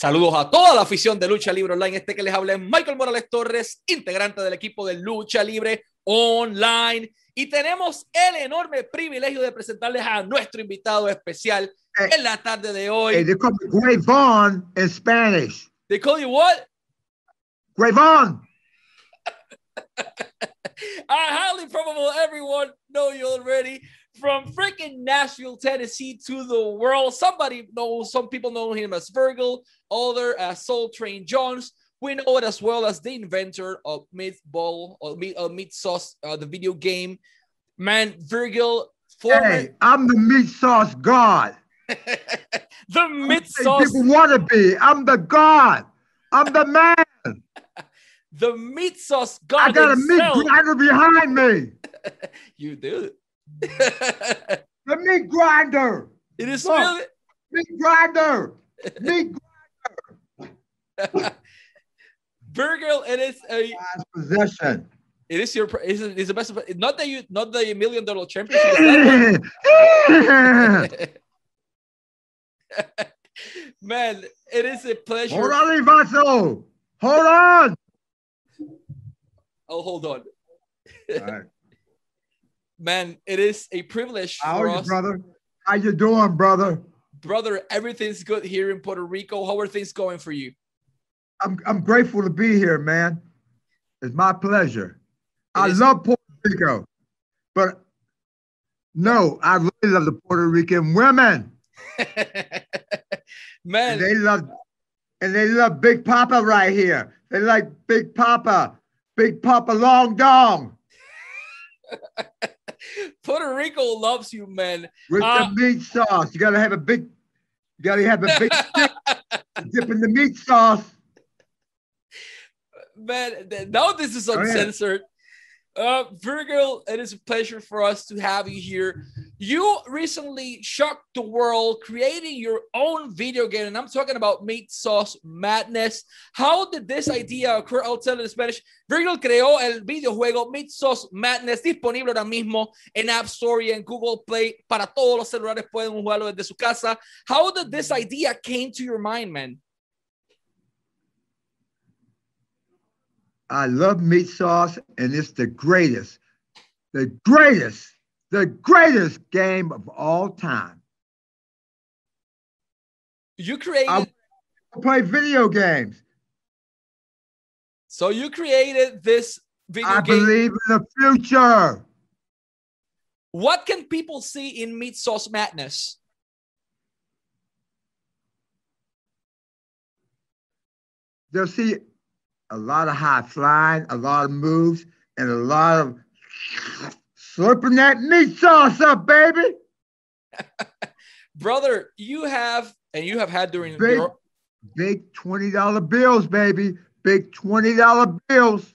Saludos a toda la afición de Lucha Libre Online. Este que les habla es Michael Morales Torres, integrante del equipo de Lucha Libre Online. Y tenemos el enorme privilegio de presentarles a nuestro invitado especial Hey. en la tarde de hoy. Hey, they call me Gravon in Spanish. They call you what? Gravon. I highly probable everyone know you already. From freaking Nashville, Tennessee to the world. Somebody knows, some people know him as Virgil, other as Soul Train Jones. We know it as well as the inventor of Meatball or Meat, uh, Meat Sauce, uh, the video game. Man, Virgil, former Hey, I'm the meat sauce god. the Meat Sauce, People want to be. I'm the god. I'm the man. the Meat Sauce god. I got a meat grinder behind me. You do. The meat grinder. it is Look. really Meat grinder. Meat grinder. Virgil. It is a possession. It is your. Is it is the best. Not that you. Not the million dollar championship. Man, it is a pleasure. Hold on, Ivaso. Hold on. Oh, hold on, All right. Man. It is a privilege How for are you, us, brother? How you doing, brother? brother. Everything's good here in Puerto Rico. How are things going for you? I'm I'm grateful to be here, man. It's my pleasure. I is- love Puerto Rico, but no, I really love the Puerto Rican women. And man, they love and they love Big Papa right here. They like Big Papa, Big Papa Long Dong Puerto Rico loves you, man. with Ah. the meat sauce. You gotta have a big, you gotta have a big stick dip in the meat sauce. man, th- now this is uncensored. Uh, Virgil, it is a pleasure for us to have you here. You recently shocked the world creating your own video game, and I'm talking about Meat Sauce Madness. How did this idea occur? I'll tell it in Spanish. Virgil creó el videojuego Meat Sauce Madness, disponible ahora mismo en App Store y en Google Play para todos los celulares. Pueden jugarlo desde su casa. How did this idea came to your mind, man? I love meat sauce, and it's the greatest, the greatest, the greatest game of all time. You created. I play video games. So you created this video I game. I believe in the future. What can people see in Meat Sauce Madness? They'll see a lot of high flying, a lot of moves, and a lot of slurping that meat sauce up, baby. Brother, you have and you have had during Big, your big $20 bills, baby. Big $20 bills.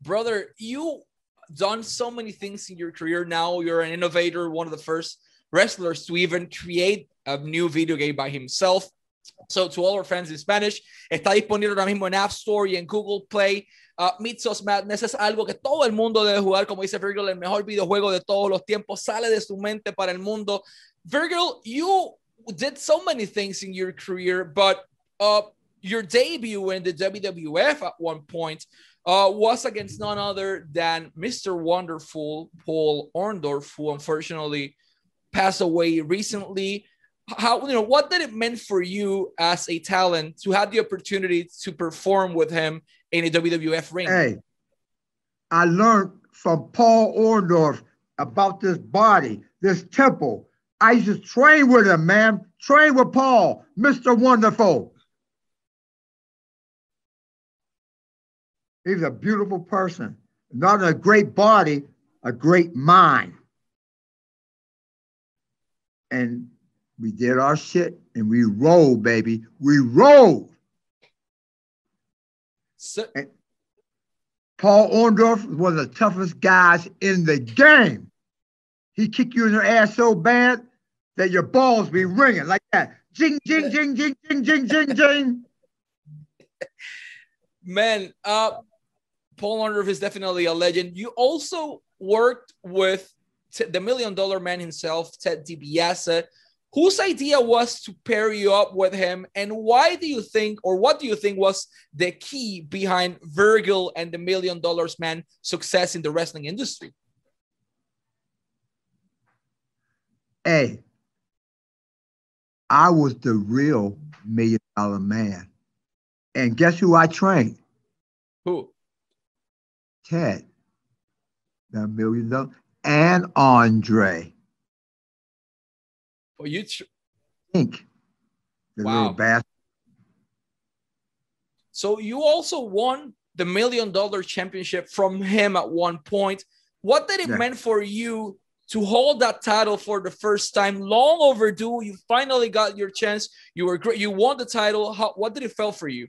brother, you done so many things in your career. Now you're an innovator, one of the first wrestlers to even create a new video game by himself. So to all our friends in Spanish, está disponible ahora mismo en App Store y en Google Play. Uh, Madness es algo que todo el mundo debe jugar, como dice Virgil, el mejor videojuego de todos los tiempos, sale de su mente para el mundo. Virgil, you did so many things in your career, but uh, your debut in the WWF at one point uh, was against none other than Mr. Wonderful Paul Orndorff, who unfortunately passed away recently. How you know what did it mean for you as a talent to have the opportunity to perform with him in a WWF ring? Hey, I learned from Paul Orndorff about this body, this temple. I used to train with him, man. Train with Paul, Mr. Wonderful. He's a beautiful person. Not a great body, a great mind. And we did our shit and we rolled, baby. We rolled. So, Paul Orndorff was one of the toughest guys in the game. He kick you in your ass so bad that your balls be ringing like that. Jing, jing, jing, jing, jing, jing, jing, jing. man, uh, Paul Orndorff is definitely a legend. You also worked with the Million Dollar Man himself, Ted DiBiase, whose idea was to pair you up with him and why do you think or what do you think was the key behind virgil and the million dollars man success in the wrestling industry? Hey i was the real million dollar man. And guess who i trained? Who? Ted the million dollar and andre well, you tr- think the Wow. little bastard. so you also won the million dollar championship from him at one point what did it Yeah. mean for you to hold that title for the first time long overdue you finally got your chance you were great you won the title How, what did it feel for you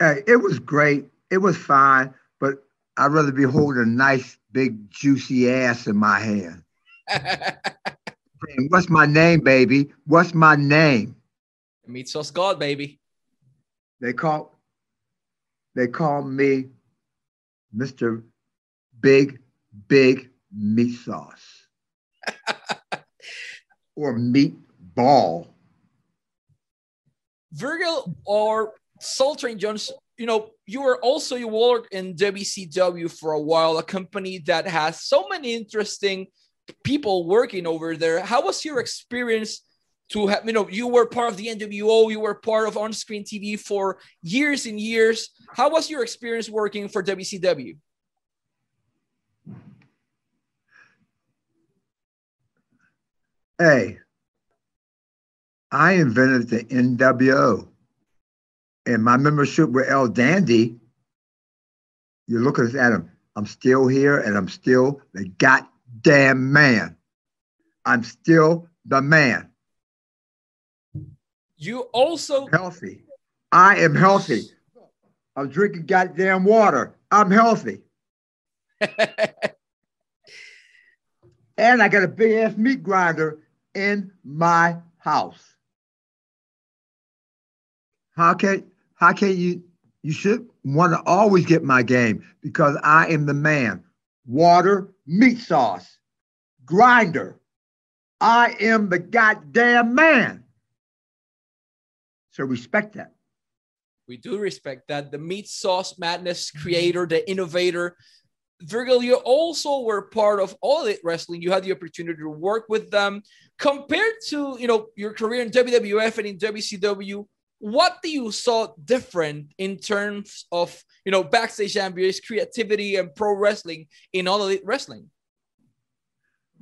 Hey, it was great. It was fine, but I'd rather be holding a nice, big, juicy ass in my hand. What's my name, baby? What's my name? meets sauce god baby They call they call me Mr. Big, Big Meat Sauce. or meat ball. Virgil or Soul Train Jones, you know, you were also you worked in WCW for a while, a company that has so many interesting people working over there. How was your experience to have, you know, you were part of the NWO, you were part of on-screen TV for years and years. How was your experience working for WCW? Hey, I invented the NWO. And my membership with El Dandy, you look at him, I'm still here and I'm still the goddamn man. I'm still the man. You also Healthy. I am healthy. I'm drinking goddamn water. I'm healthy. And I got a big ass meat grinder in my house. How can how can you you should want to always get my game because I am the man. Water, meat sauce, grinder. I am the goddamn man. So respect that. We do respect that. The Meat Sauce Madness creator, the innovator. Virgil, you also were part of All Elite Wrestling. You had the opportunity to work with them. Compared to you know your career in WWF and in WCW, what do you saw different in terms of you know backstage ambience, creativity, and pro wrestling in All Elite Wrestling?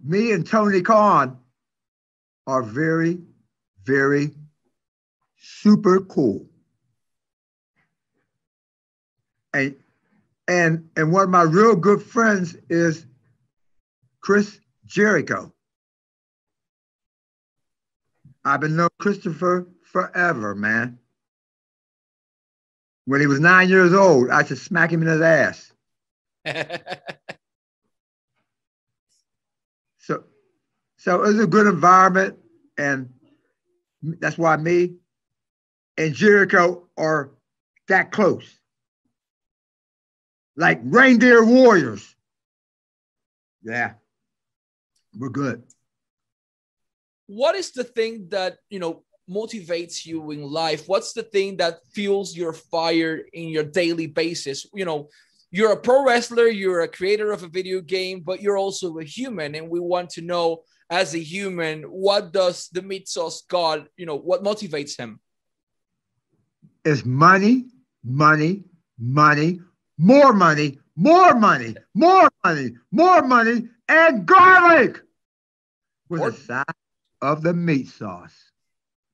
me and Tony Khan are very, very super cool. And and and one of my real good friends is Chris Jericho. I've been known Christopher forever, man. When he was nine years old, I should smack him in his ass. So, so it was a good environment, and that's why me and Jericho are that close, like reindeer warriors. Yeah, we're good. what is the thing that you know motivates you in life? What's the thing that fuels your fire in your daily basis? You know you're a pro wrestler you're a creator of a video game but you're also a human. And we want to know as a human what does the meat sauce god you know what motivates him? Is money, money, money, more money, more money, more money, more money, and garlic with Or- a side of the meat sauce.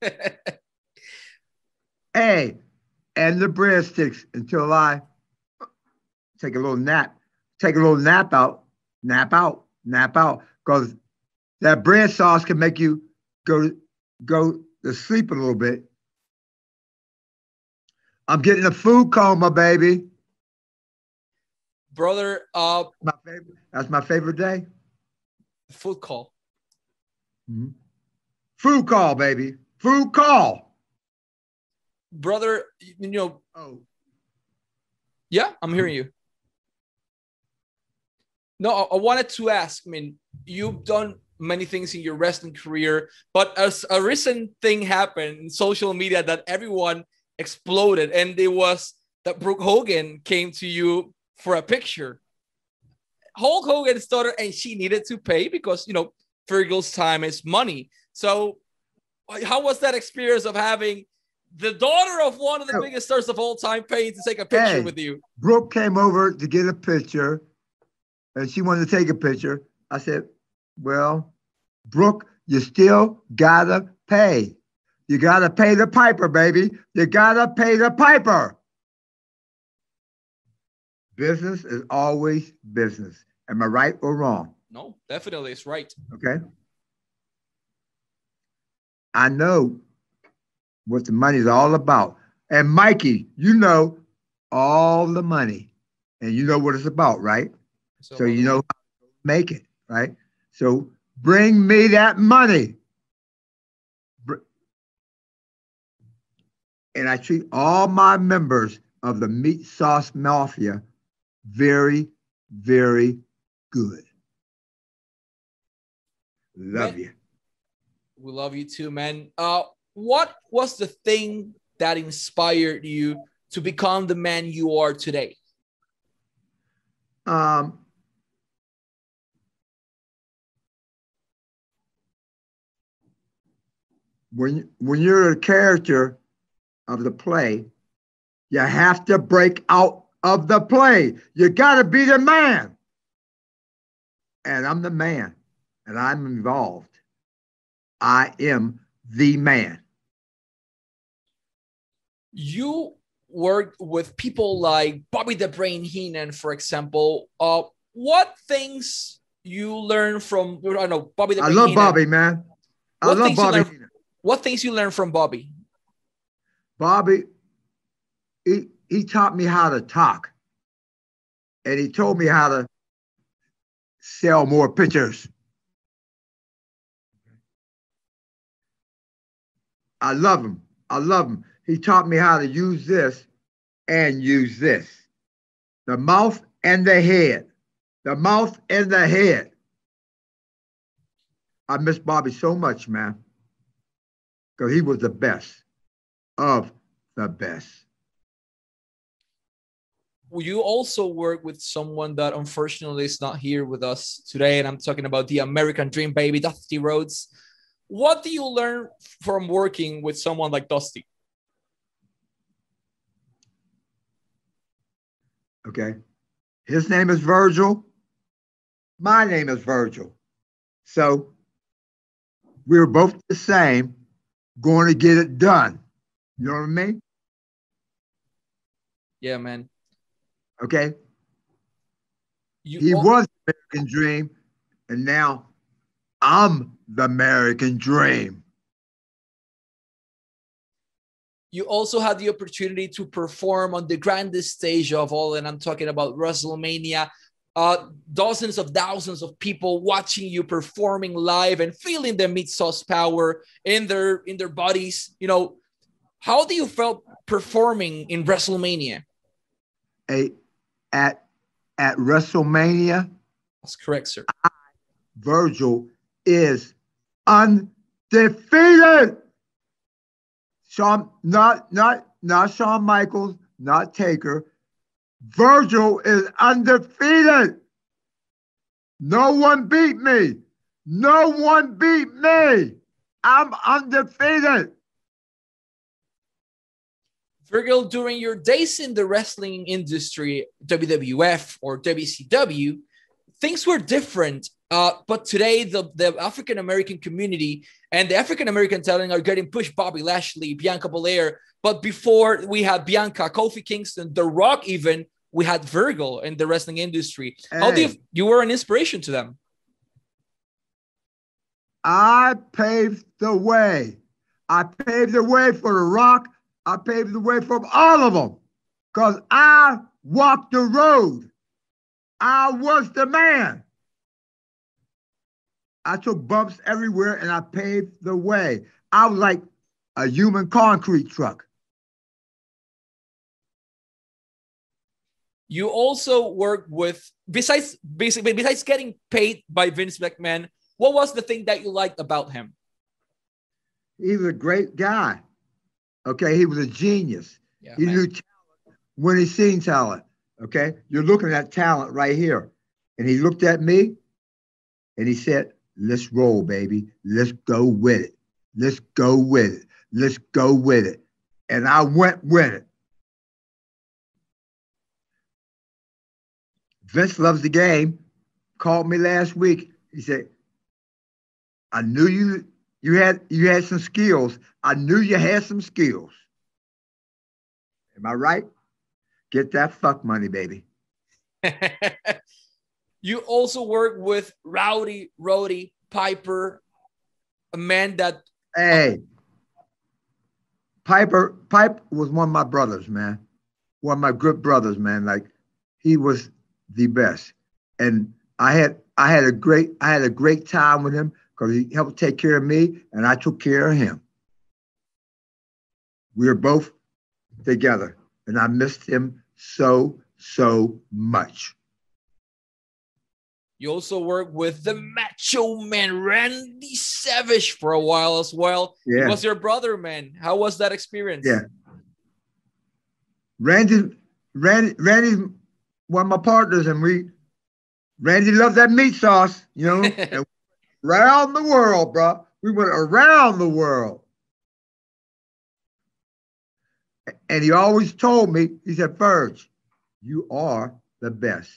Hey, and the breadsticks until I take a little nap, take a little nap out, nap out, nap out, because that bread sauce can make you go go to sleep a little bit. I'm getting a food coma, baby. brother uh My favorite. That's my favorite day. food call Mhm. Food call, baby. Food call. brother you know Oh, yeah i'm hearing you no I, I wanted to ask i mean you've done many things in your wrestling career, but as a recent thing happened in social media that everyone exploded, and it was that Brooke Hogan came to you for a picture. Hulk Hogan started, and she needed to pay because you know Virgil's time is money. So, how was that experience of having the daughter of one of the biggest stars of all time paying to take a picture hey, with you? Brooke came over to get a picture, and she wanted to take a picture. I said, "Well, Brooke, you still gotta pay. You gotta pay the piper, baby. You gotta pay the piper." Business is always business. Am I right or wrong? No, definitely it's right. Okay. I know what the money is all about. And Mikey, you know all the money and you know what it's about, right? So, so you know how to make it, right? So bring me that money. And I treat all my members of the Meat Sauce Mafia very, very good. Love you. We love you too, man. Uh, what was the thing that inspired you to become the man you are today? Um, when when you're a character of the play, you have to break out of the play. You got to be the man. And I'm the man, and I'm involved. I am the man. You worked with people like Bobby the Brain Heenan, for example. Uh, what things you learn from? I don't know Bobby the Brain I love Heenan. Bobby, man. I what love Bobby. Learn, what things you learn from Bobby? Bobby, he, he taught me how to talk and he told me how to sell more pictures. I love him. I love him. He taught me how to use this and use this. The mouth and the head. The mouth and the head. I miss Bobby so much, man. Because he was the best of the best you also work with someone that unfortunately is not here with us today, and I'm talking about the American Dream baby, Dusty Rhodes. What do you learn from working with someone like Dusty? Okay. His name is Virgil. My name is Virgil. So we are both the same, going to get it done. You know what I mean? Yeah, man. Okay. You he was American dream, and now I'm the American dream. You also had the opportunity to perform on the grandest stage of all, and I'm talking about WrestleMania. Uh, dozens of thousands of people watching you performing live and feeling the meat sauce power in their in their bodies. You know, how do you felt performing in WrestleMania? A at at WrestleMania. That's correct, sir. I, Virgil is undefeated. Shawn, not not not Shawn Michaels, not Taker. Virgil is undefeated. No one beat me. No one beat me. I'm undefeated. Virgil, during your days in the wrestling industry, WWF or WCW, things were different. Uh, but today, the, the African American community and the African American talent are getting pushed. Bobby Lashley, Bianca Belair. But before we had Bianca, Kofi Kingston, The Rock, even we had Virgil in the wrestling industry. Hey. How do you you were an inspiration to them? I paved the way. I paved the way for The Rock. I paved the way for all of them because I walked the road. I was the man. I took bumps everywhere and I paved the way. I was like a human concrete truck. You also work with besides basically besides getting paid by Vince McMahon, What was the thing that you liked about him? He was a great guy. Okay, he was a genius. Yeah, he man. knew talent when he seen talent. Okay, you're looking at talent right here, and he looked at me, and he said, "Let's roll, baby. Let's go with it. Let's go with it. Let's go with it." And I went with it. Vince loves the game. Called me last week. He said, "I knew you you had you had some skills. I knew you had some skills. Am I right? Get that fuck money, baby." you also work with Rowdy Roddy Piper, a man that Hey, Piper Pipe was one of my brothers, man. One of my good brothers, man. Like he was the best, and I had I had a great I had a great time with him because he helped take care of me, and I took care of him. We were both together, and I missed him so so much. You also worked with the Macho Man Randy Savage for a while as well. He Yeah, was your brother, man. How was that experience? Yeah. Randy, Randy, Randy's one of my partners, and we, Randy loves that meat sauce, you know, and around the world, bro. We went around the world. And he always told me, he said, Ferge, you are the best.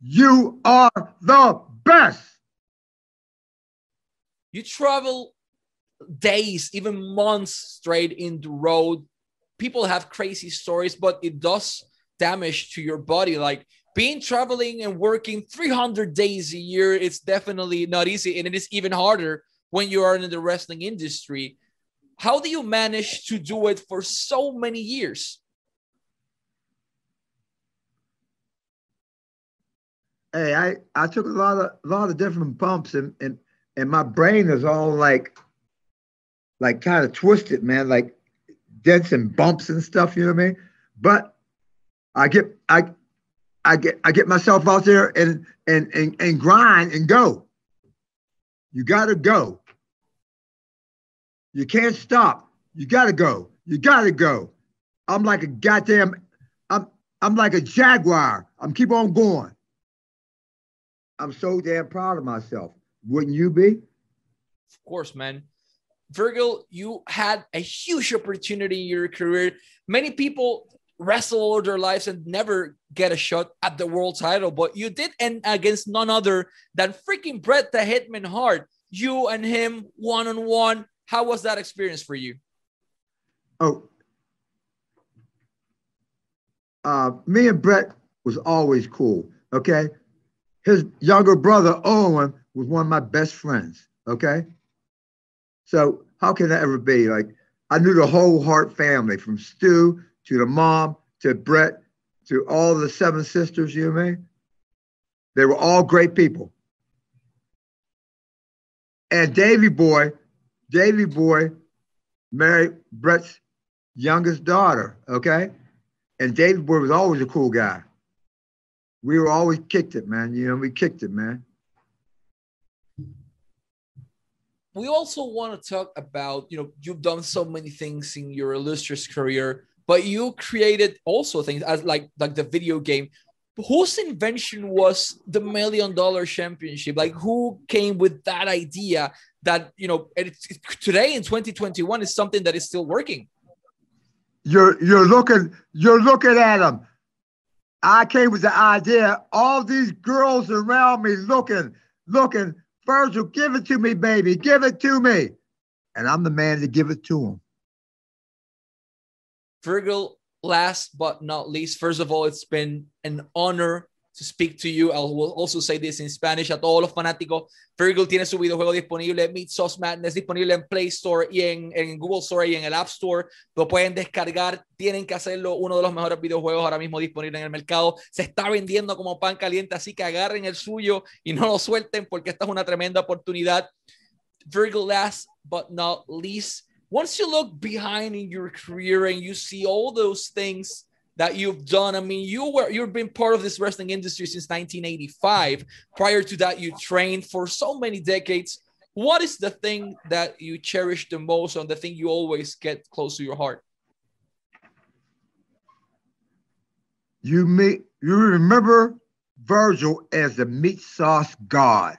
You are the best. you travel days, even months straight in the road. People have crazy stories, but it does damage to your body. Like being traveling and working 300 days a year, it's definitely not easy. And it is even harder when you are in the wrestling industry. How do you manage to do it for so many years? Hey, I, I took a lot of a lot of different bumps and and and my brain is all like like kind of twisted, man, like dents and bumps and stuff, you know what I mean? But I get I I get I get myself out there and and and, and grind and go. You gotta go. You can't stop. You gotta go. You gotta go. I'm like a goddamn I'm I'm like a jaguar. I'm keep on going. I'm so damn proud of myself. Wouldn't you be? Of course, man. Virgil, you had a huge opportunity in your career. Many people wrestle all their lives and never get a shot at the world title, but you did end against none other than freaking Bret the Hitman Hart. You and him one on one. How was that experience for you? Oh, uh, me and Bret was always cool. Okay, his younger brother Owen was one of my best friends. Okay, so how can that ever be? Like I knew the whole Hart family, from Stu to the mom to Bret to all the seven sisters. You mean? They were all great people. And Davy Boy, Davy Boy married Bret's youngest daughter, okay? And Davy Boy was always a cool guy. We were always kicked it, man. You know, we kicked it, man. we also want to talk about you know you've done so many things in your illustrious career but you created also things as like like the video game whose invention was the million dollar championship like who came with that idea that you know today in 2021 is something that is still working You're you're looking you're looking at them. I came with the idea. All these girls around me looking, looking. Virgil, give it to me, baby. Give it to me. And I'm the man to give it to them. Virgil, last but not least, first of all, it's been an honor to speak to you. I will also say this in Spanish a todos los fanáticos. Virgil tiene su videojuego disponible, Meat Sauce Madness, disponible en Play Store y en, en Google Store y en el App Store. Lo pueden descargar, tienen que hacerlo. Uno de los mejores videojuegos ahora mismo disponible en el mercado. Se está vendiendo como pan caliente, así que agarren el suyo y no lo suelten porque esta es una tremenda oportunidad. Virgil, last but not least, once you look behind in your career and you see all those things that you've done. I mean, you were you've been part of this wrestling industry since 1985. Prior to that, you trained for so many decades. What is the thing that you cherish the most, and the thing you always get close to your heart? You meet you remember Virgil as the meat sauce god,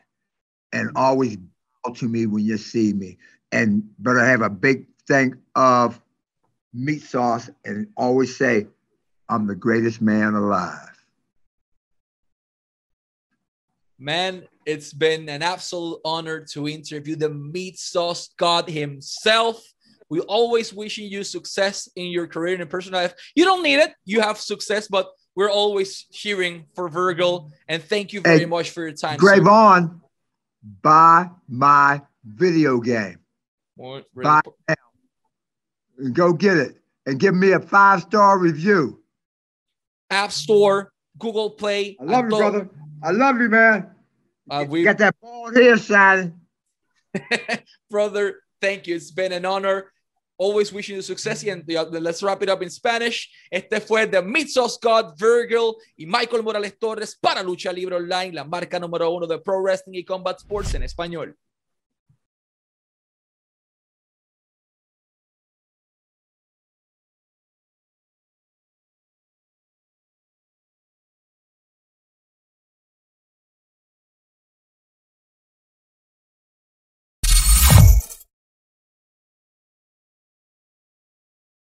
and always bow to me when you see me. And but I have a big thing of meat sauce, and always say, "I'm the greatest man alive." Man, it's been an absolute honor to interview the meat sauce god himself. We always wishing you success in your career and personal life. You don't need it. You have success, but we're always cheering for Virgil. And thank you very Hey, much for your time. Grave on, buy my video game. Really po- And go get it and give me a five star review. App Store, Google Play. I love you, brother. I love you, man. Uh, we, got that bald hair shining. brother, thank you. It's been an honor. Always wishing you success. And yeah, let's wrap it up in Spanish. Este fue The Meat Sauce God, Virgil y Michael Morales Torres para Lucha Libre Online, la marca número uno de Pro Wrestling y Combat Sports en español.